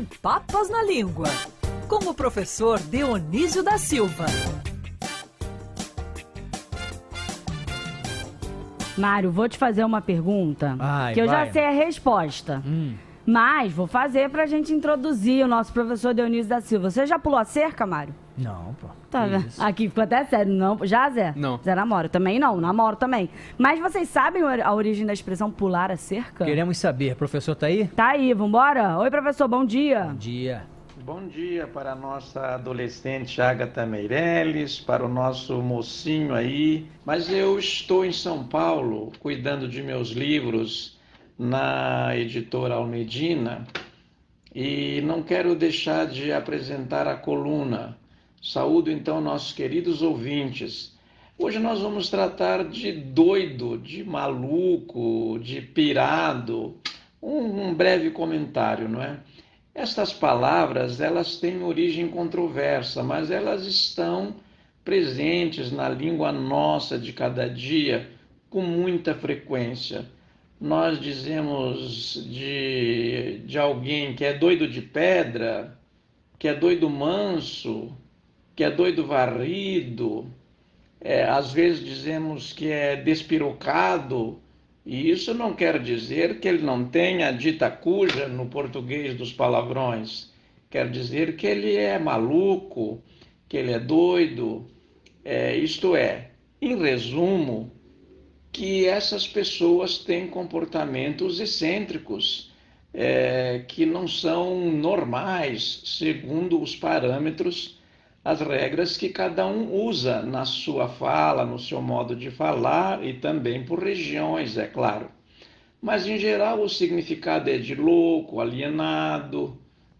Sem Papas na Língua, com o professor Dionísio da Silva. Mário, vou te fazer uma pergunta Ai, que eu vai. já sei a resposta. Hum. Mas vou fazer pra gente introduzir o nosso professor Dionísio da Silva. Você já pulou a cerca, Mário? Não, pô. Tá vendo? isso? Aqui ficou até sério. Não, já, Zé? Não. Zé namora. Também não, namoro também. Mas vocês sabem a origem da expressão pular a cerca? Queremos saber. Professor tá aí? Tá aí, vambora? Oi, professor, bom dia. Bom dia. Bom dia para a nossa adolescente Agatha Meirelles, para o nosso mocinho aí. Mas eu estou em São Paulo cuidando de meus livros na editora Almedina e não quero deixar de apresentar a coluna. Saúdo então nossos queridos ouvintes. Hoje nós vamos tratar de doido, de maluco, de pirado. Um, um breve comentário, não é? Estas palavras, elas têm origem controversa, mas elas estão presentes na língua nossa de cada dia com muita frequência. Nós dizemos de, de alguém que é doido de pedra, que é doido manso, que é doido varrido, é, às vezes dizemos que é despirocado, e isso não quer dizer que ele não tenha dita cuja no português dos palavrões. Quer dizer que ele é maluco, que ele é doido. É, isto é, em resumo, que essas pessoas têm comportamentos excêntricos, é, que não são normais segundo os parâmetros, as regras que cada um usa na sua fala, no seu modo de falar e também por regiões, é claro. Mas em geral o significado é de louco, alienado,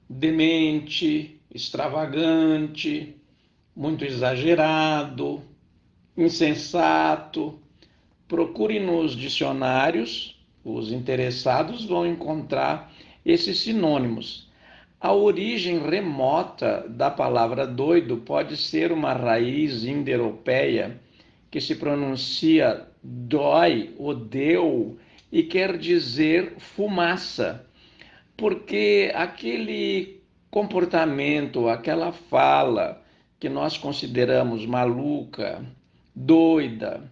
demente, extravagante, muito exagerado, insensato. Procure nos dicionários, os interessados vão encontrar esses sinônimos. A origem remota da palavra doido pode ser uma raiz indo-europeia que se pronuncia dói ou deu e quer dizer fumaça, porque aquele comportamento, aquela fala que nós consideramos maluca, doida,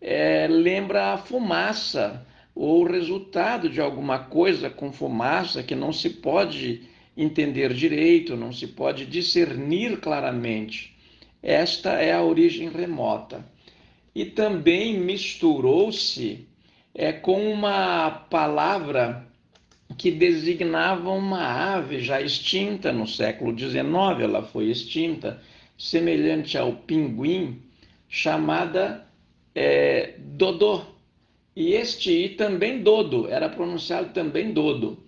é, lembra a fumaça ou o resultado de alguma coisa com fumaça que não se pode entender direito, não se pode discernir claramente. Esta é a origem remota. E também misturou-se é, com uma palavra que designava uma ave já extinta no século XIX, ela foi extinta, semelhante ao pinguim, chamada é, dodô. E este i também dodo, era pronunciado também dodo.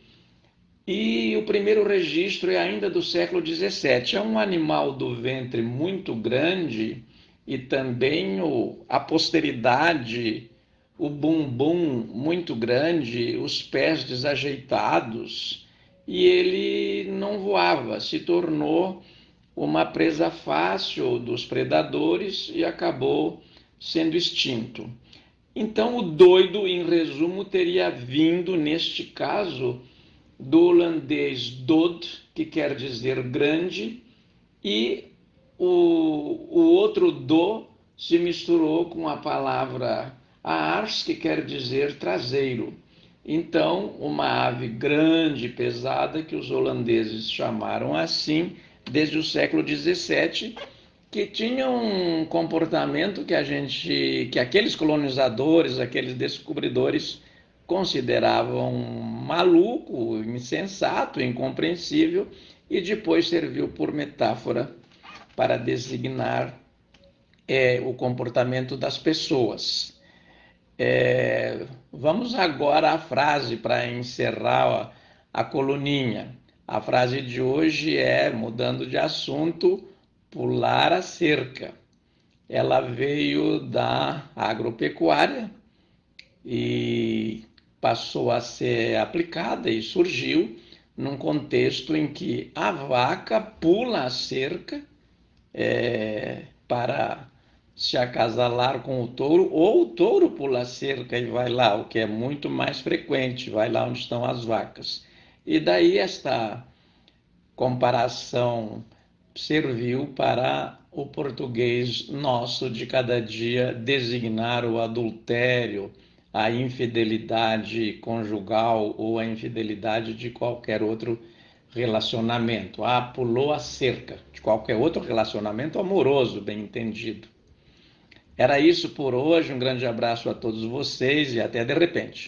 E o primeiro registro é ainda do século XVII. É um animal do ventre muito grande e também o, a posteridade, o bumbum muito grande, os pés desajeitados. E ele não voava, se tornou uma presa fácil dos predadores e acabou sendo extinto. Então, o doido, em resumo, teria vindo, neste caso, do holandês dod, que quer dizer grande, e o, o outro do se misturou com a palavra aars, que quer dizer traseiro. Então, uma ave grande e pesada, que os holandeses chamaram assim desde o século XVII, que tinha um comportamento que a gente, que aqueles colonizadores, aqueles descobridores consideravam maluco, insensato, incompreensível, e depois serviu por metáfora para designar é, o comportamento das pessoas. É, vamos agora à frase para encerrar a, a coluninha. A frase de hoje é, mudando de assunto, pular a cerca. Ela veio da agropecuária e passou a ser aplicada e surgiu num contexto em que a vaca pula a cerca é, para se acasalar com o touro, ou o touro pula a cerca e vai lá, o que é muito mais frequente, vai lá onde estão as vacas. E daí esta comparação serviu para o português nosso de cada dia designar o adultério, a infidelidade conjugal ou a infidelidade de qualquer outro relacionamento. Ah, pulou a cerca de qualquer outro relacionamento amoroso, bem entendido. Era isso por hoje. Um grande abraço a todos vocês e até de repente.